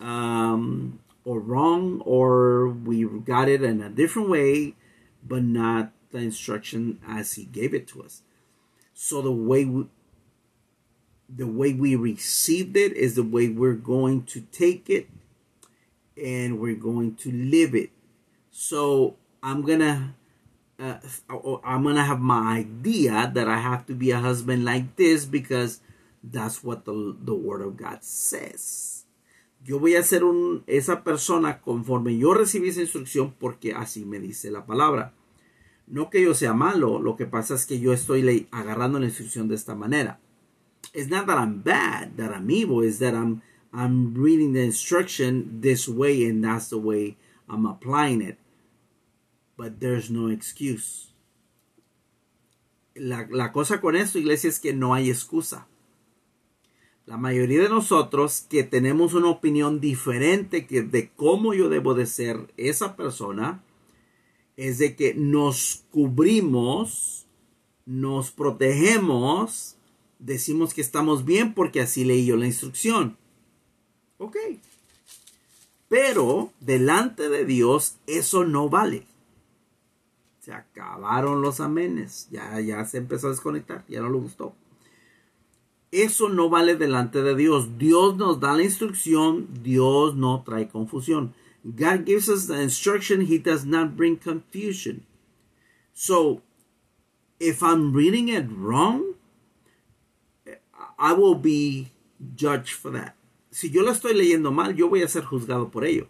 um, or wrong or we got it in a different way but not the instruction as he gave it to us. So the way we, the way we received it is the way we're going to take it and we're going to live it. So I'm gonna uh, I'm gonna have my idea that I have to be a husband like this because that's what the, word of God says. Yo voy a ser un, esa persona conforme yo recibí esa instrucción porque así me dice la palabra. No que yo sea malo, lo que pasa es que yo estoy agarrando la instrucción de esta manera. it's not that I'm bad, that I'm evil, is that I'm I'm reading the instruction this way and that's the way I'm applying it. But there's no excuse. La, la cosa con esto, iglesia, es que no hay excusa. La mayoría de nosotros que tenemos una opinión diferente que de cómo yo debo de ser esa persona, es de que nos cubrimos, nos protegemos, decimos que estamos bien porque así leí yo la instrucción. Ok. Pero delante de Dios eso no vale. Se acabaron los amenes. Ya, ya se empezó a desconectar. Ya no le gustó. Eso no vale delante de Dios. Dios nos da la instrucción. Dios no trae confusión. God gives us the instruction. He does not bring confusion. So, if I'm reading it wrong, I will be judged for that. Si yo lo estoy leyendo mal, yo voy a ser juzgado por ello.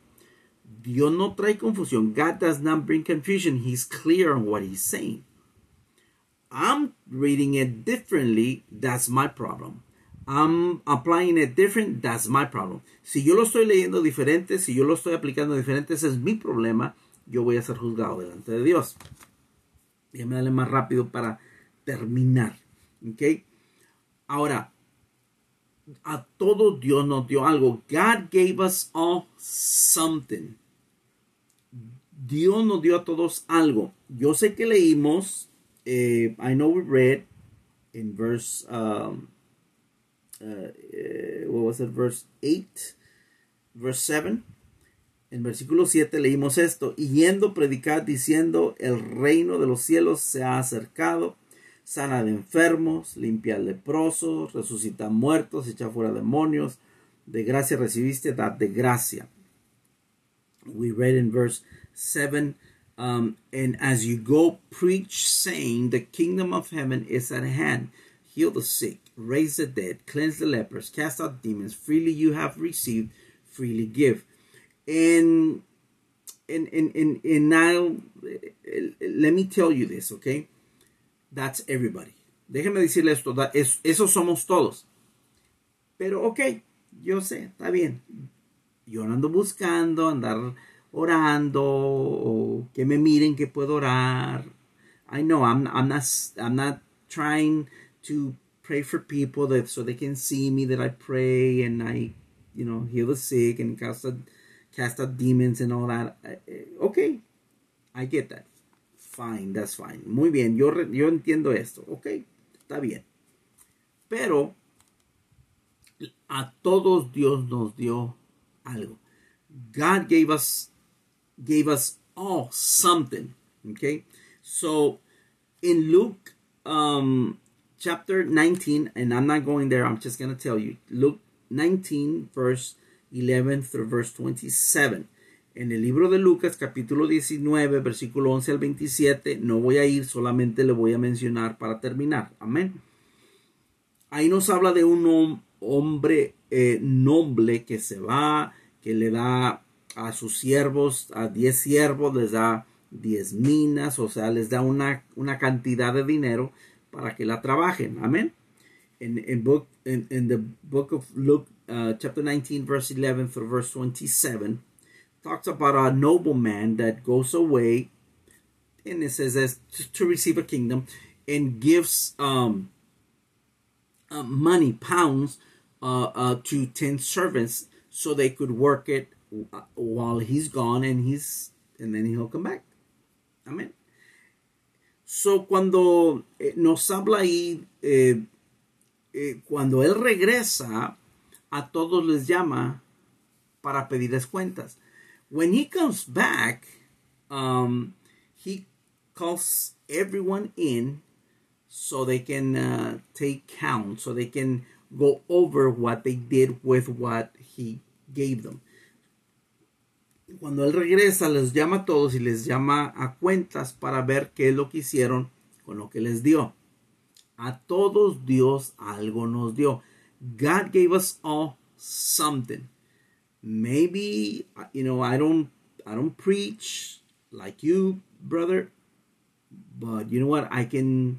Dios no trae confusión. God does not bring confusion. He's clear on what he's saying. I'm reading it differently. That's my problem. I'm applying it different. That's my problem. Si yo lo estoy leyendo diferente, si yo lo estoy aplicando diferente, ese es mi problema. Yo voy a ser juzgado delante de Dios. Déjame darle más rápido para terminar. ¿Ok? Ahora, a todos Dios nos dio algo. God gave us all something. Dios nos dio a todos algo. Yo sé que leímos, eh, I know we read in verse, um, uh, what was it, verse 8, verse 7. En versículo 7 leímos esto, y yendo predicar diciendo, el reino de los cielos se ha acercado sana de enfermos, limpia leprosos, resucita muertos, echa fuera demonios, de gracia recibiste, dad de gracia. We read in verse 7 um, and as you go, preach, saying, The kingdom of heaven is at hand. Heal the sick, raise the dead, cleanse the lepers, cast out demons. Freely you have received, freely give. And and and and, and now, let me tell you this, okay? That's everybody. Déjeme decirle esto, es, eso somos todos. Pero ok, yo sé, está bien. Yo no ando buscando andar orando o que me miren que puedo orar. I know I'm, I'm not I'm not trying to pray for people that so they can see me that I pray and I you know heal the sick and cast out, cast out demons and all that. Okay, I get that. Fine, that's fine. Muy bien, yo, yo entiendo esto. Ok, está bien. Pero a todos Dios nos dio algo. God gave us gave us all something. Okay, so in Luke um, chapter 19, and I'm not going there. I'm just gonna tell you. Luke 19, verse 11 through verse 27. en el libro de Lucas capítulo 19 versículo 11 al 27 no voy a ir solamente le voy a mencionar para terminar amén ahí nos habla de un hombre eh, que se va que le da a sus siervos a 10 siervos les da 10 minas o sea les da una, una cantidad de dinero para que la trabajen. Amén. En, book, in, the book of Luke uh, chapter 19 verse 11 through verse 27 talks about a nobleman that goes away and it says as to, to receive a kingdom and gives um, uh, money pounds uh, uh, to 10 servants so they could work it while he's gone and he's and then he'll come back. Amen so cuando eh, nos habla ahí eh, eh, cuando él regresa a todos les llama para pedirles cuentas. When he comes back, um, he calls everyone in so they can uh, take count, so they can go over what they did with what he gave them. Cuando él regresa, les llama a todos y les llama a cuentas para ver qué es lo que hicieron con lo que les dio. A todos Dios algo nos dio. God gave us all something maybe you know i don't i don't preach like you brother but you know what i can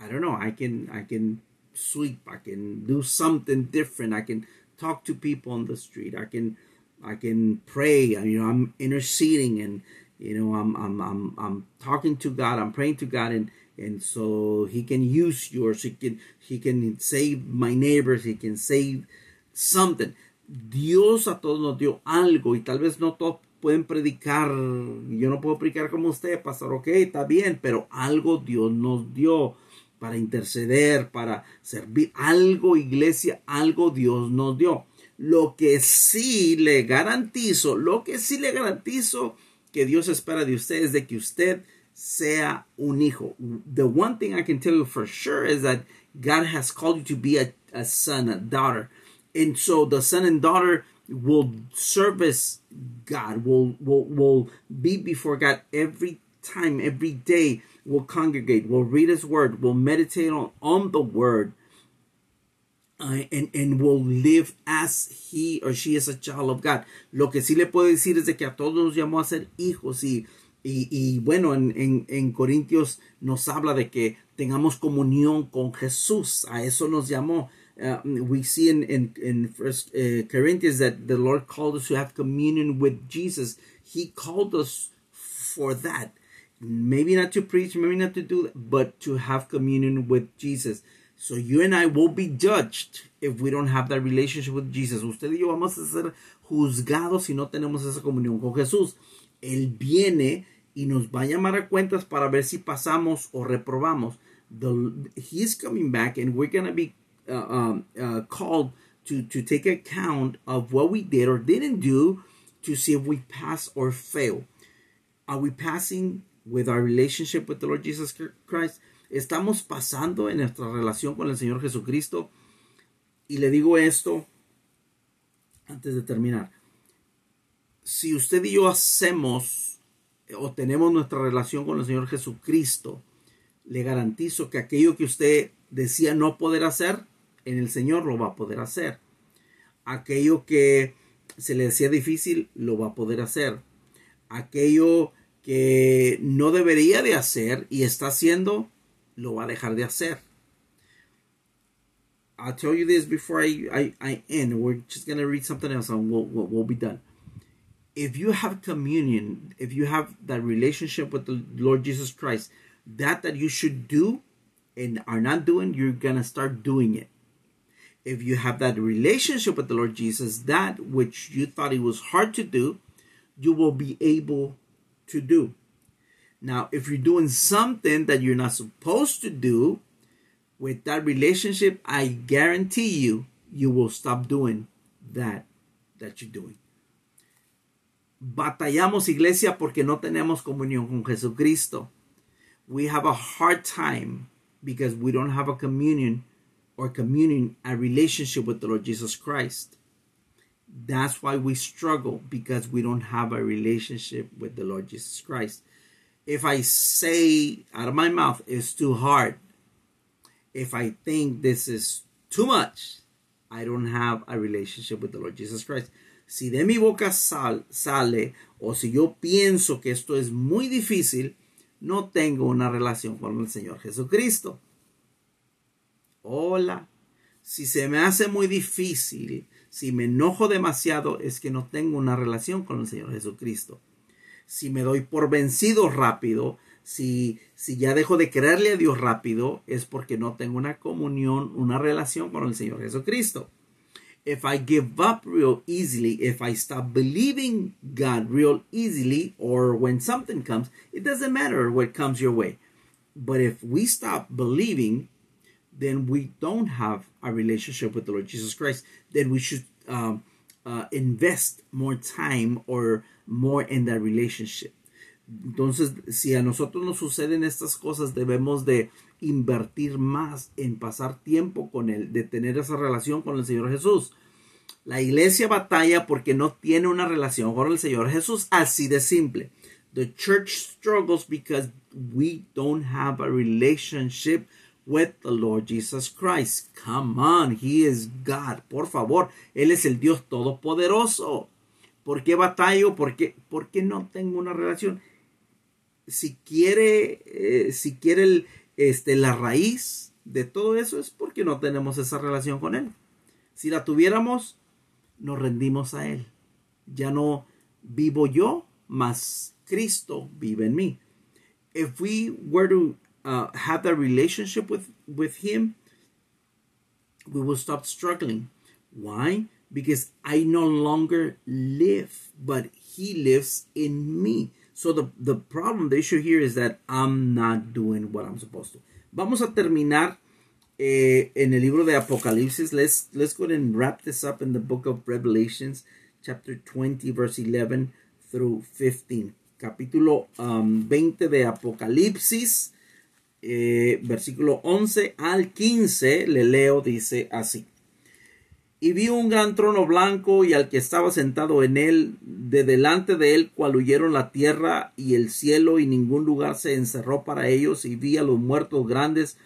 i don't know i can i can sweep i can do something different i can talk to people on the street. I can I can pray. You know, I'm interceding and you know I'm I'm I'm I'm talking to God. I'm praying to God and and so he can use yours. He can he can save my neighbors. He can save something. Dios a todos nos dio algo y tal vez no todos pueden predicar. Yo no puedo predicar como usted, pastor. Ok, está bien, pero algo Dios nos dio para interceder, para servir. Algo, iglesia, algo Dios nos dio. Lo que sí le garantizo, lo que sí le garantizo que Dios espera de usted es de que usted sea un hijo. The one thing I can tell you for sure is that God has called you to be a, a son, a daughter. And so the son and daughter will service God, will, will, will be before God every time, every day, will congregate, will read his word, will meditate on, on the word, uh, and, and will live as he or she is a child of God. Lo que sí le puedo decir es de que a todos nos llamó a ser hijos y, y, y bueno, en, en, en Corintios nos habla de que tengamos comunión con Jesús. A eso nos llamó. Uh, we see in in, in First uh, Corinthians that the Lord called us to have communion with Jesus. He called us for that. Maybe not to preach, maybe not to do that, but to have communion with Jesus. So you and I will be judged if we don't have that relationship with Jesus. Usted y yo vamos a ser juzgados si no tenemos esa comunión con Jesús. Él viene y nos va a llamar a cuentas para ver si pasamos o reprobamos. The, he's coming back and we're going to be uh, um, uh, called to, to take account of what we did or didn't do to see if we pass or fail. Are we passing with our relationship with the Lord Jesus Christ? ¿Estamos pasando en nuestra relación con el Señor Jesucristo? Y le digo esto antes de terminar. Si usted y yo hacemos o tenemos nuestra relación con el Señor Jesucristo, le garantizo que aquello que usted decía no poder hacer, en el Señor lo va a poder hacer. Aquello que se le decía difícil, lo va a poder hacer. Aquello que no debería de hacer y está haciendo, lo va a dejar de hacer. I'll tell you this before I, I, I end. We're just going to read something else and we'll, we'll, we'll be done. If you have communion, if you have that relationship with the Lord Jesus Christ, that that you should do and are not doing, you're going to start doing it if you have that relationship with the Lord Jesus, that which you thought it was hard to do, you will be able to do. Now, if you're doing something that you're not supposed to do with that relationship, I guarantee you, you will stop doing that that you're doing. Batallamos, iglesia, porque no tenemos comunión con Jesucristo. We have a hard time because we don't have a communion or communion, a relationship with the Lord Jesus Christ. That's why we struggle because we don't have a relationship with the Lord Jesus Christ. If I say out of my mouth it's too hard, if I think this is too much, I don't have a relationship with the Lord Jesus Christ. Si de mi boca sal, sale o si yo pienso que esto es muy difícil, no tengo una relación con el Señor Jesucristo. Hola. Si se me hace muy difícil, si me enojo demasiado, es que no tengo una relación con el Señor Jesucristo. Si me doy por vencido rápido, si, ya dejo de creerle a Dios rápido, es porque no tengo una comunión, una relación con el Señor Jesucristo. If I give up real easily, if I stop believing God real easily, or when something comes, it doesn't matter what comes your way. But if we stop believing then we don't have a relationship with the Lord Jesus Christ. Then we should um, uh, invest more time or more in that relationship. Entonces, si a nosotros nos suceden estas cosas, debemos de invertir más en pasar tiempo con Él, de tener esa relación con el Señor Jesús. La iglesia batalla porque no tiene una relación con el Señor Jesús, así de simple. The church struggles because we don't have a relationship with the Lord Jesus Christ. Come on, He is God. Por favor, Él es el Dios todopoderoso. ¿Por qué batallo? ¿Por qué, no tengo una relación? Si quiere, eh, si quiere este, la raíz de todo eso es porque no tenemos esa relación con Él. Si la tuviéramos, nos rendimos a Él. Ya no vivo yo, mas Cristo vive en mí. If we were to uh, have that relationship with, with Him, we will stop struggling. Why? Because I no longer live, but He lives in me. So the, the problem, the issue here is that I'm not doing what I'm supposed to. Vamos a terminar eh, en el libro de Apocalipsis. Let's, let's go ahead and wrap this up in the book of Revelations, chapter 20, verse 11 through 15. Capítulo um, 20 de Apocalipsis, eh, versículo 11 al 15, le leo, dice así. Y vi un gran trono blanco y al que estaba sentado en él, de delante de él cual huyeron la tierra y el cielo y ningún lugar se encerró para ellos y vi a los muertos grandes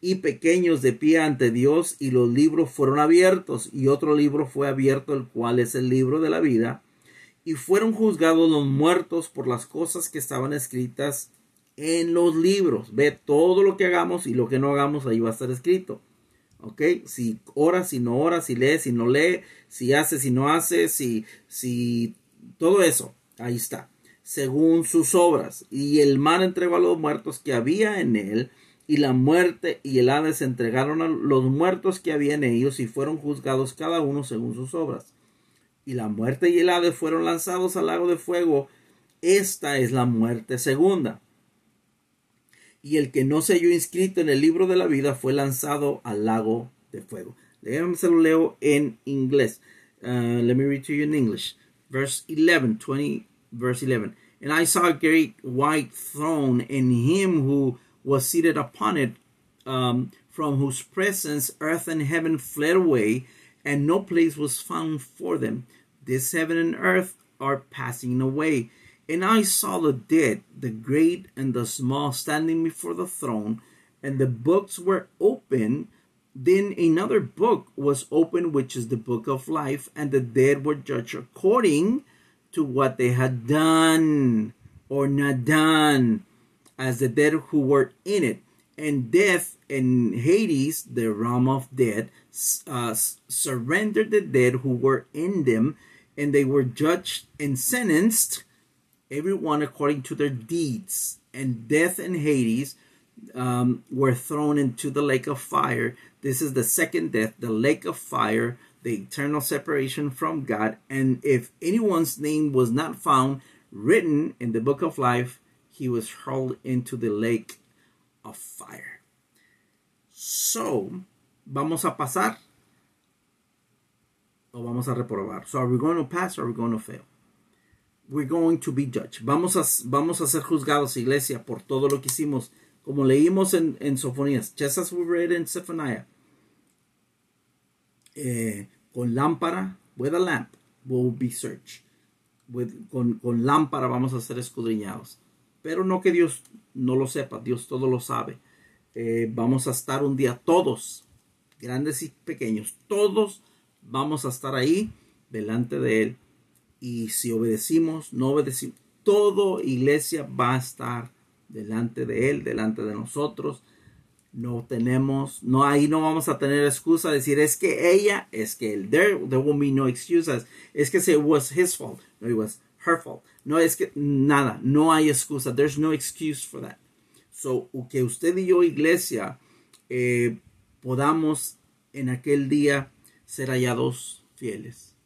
y pequeños de pie ante Dios y los libros fueron abiertos y otro libro fue abierto el cual es el libro de la vida y fueron juzgados los muertos por las cosas que estaban escritas en los libros. Ve todo lo que hagamos y lo que no hagamos ahí va a estar escrito. ¿Ok? Si ora, si no ora, si lee, si no lee, si hace, si no hace, si, si, todo eso, ahí está. Según sus obras. Y el mar entregó a los muertos que había en él, y la muerte y el Hades entregaron a los muertos que había en ellos, y fueron juzgados cada uno según sus obras. Y la muerte y el Hades fueron lanzados al lago de fuego. Esta es la muerte segunda y el que no se halló inscrito en el libro de la vida fue lanzado al lago de fuego. Déjame lo leo en inglés. Uh, let me read to you in English. Verse 11, 20, verse 11. And I saw a great white throne, and him who was seated upon it, um, from whose presence earth and heaven fled away, and no place was found for them. This heaven and earth are passing away, and I saw the dead, the great and the small, standing before the throne, and the books were open. Then another book was opened, which is the book of life, and the dead were judged according to what they had done or not done, as the dead who were in it. And death and Hades, the realm of death, uh, surrendered the dead who were in them, and they were judged and sentenced everyone according to their deeds. And death and Hades um, were thrown into the lake of fire. This is the second death, the lake of fire, the eternal separation from God. And if anyone's name was not found written in the book of life, he was hurled into the lake of fire. So, vamos a pasar o vamos a reprobar. So, are we going to pass or are we going to fail? We're going to be judged. Vamos a, vamos a ser juzgados, iglesia, por todo lo que hicimos. Como leímos en, en Sofonías, just as we read in Zephaniah. Eh, con lámpara, with a lamp, will be searched. With, con, con lámpara vamos a ser escudriñados. Pero no que Dios no lo sepa, Dios todo lo sabe. Eh, vamos a estar un día todos, grandes y pequeños, todos vamos a estar ahí delante de Él y si obedecimos, no obedecimos, todo iglesia va a estar delante de Él, delante de nosotros. No tenemos, no ahí no vamos a tener excusa de decir es que ella, es que él, there, there will be no excuses, es que it was his fault, no, it was her fault. No es que nada, no hay excusa, there's no excuse for that. So, que usted y yo, iglesia, eh, podamos en aquel día ser hallados fieles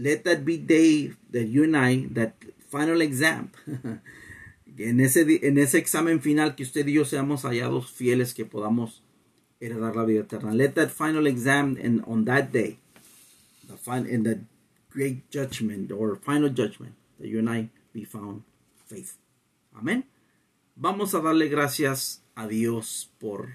let that be day that you and I, that final exam, en ese, en ese examen final que usted y yo seamos hallados fieles que podamos heredar la vida eterna. Let that final exam and on that day, the final, in the great judgment or final judgment, that you and I be found faithful. Amén. Vamos a darle gracias a Dios por